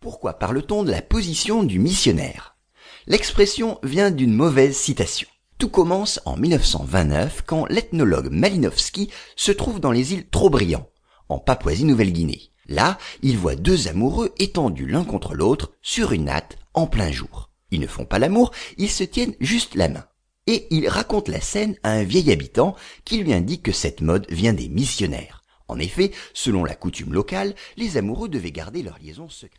Pourquoi parle-t-on de la position du missionnaire? L'expression vient d'une mauvaise citation. Tout commence en 1929 quand l'ethnologue Malinowski se trouve dans les îles Trobriand, en Papouasie-Nouvelle-Guinée. Là, il voit deux amoureux étendus l'un contre l'autre sur une natte en plein jour. Ils ne font pas l'amour, ils se tiennent juste la main. Et il raconte la scène à un vieil habitant qui lui indique que cette mode vient des missionnaires. En effet, selon la coutume locale, les amoureux devaient garder leur liaison secrète.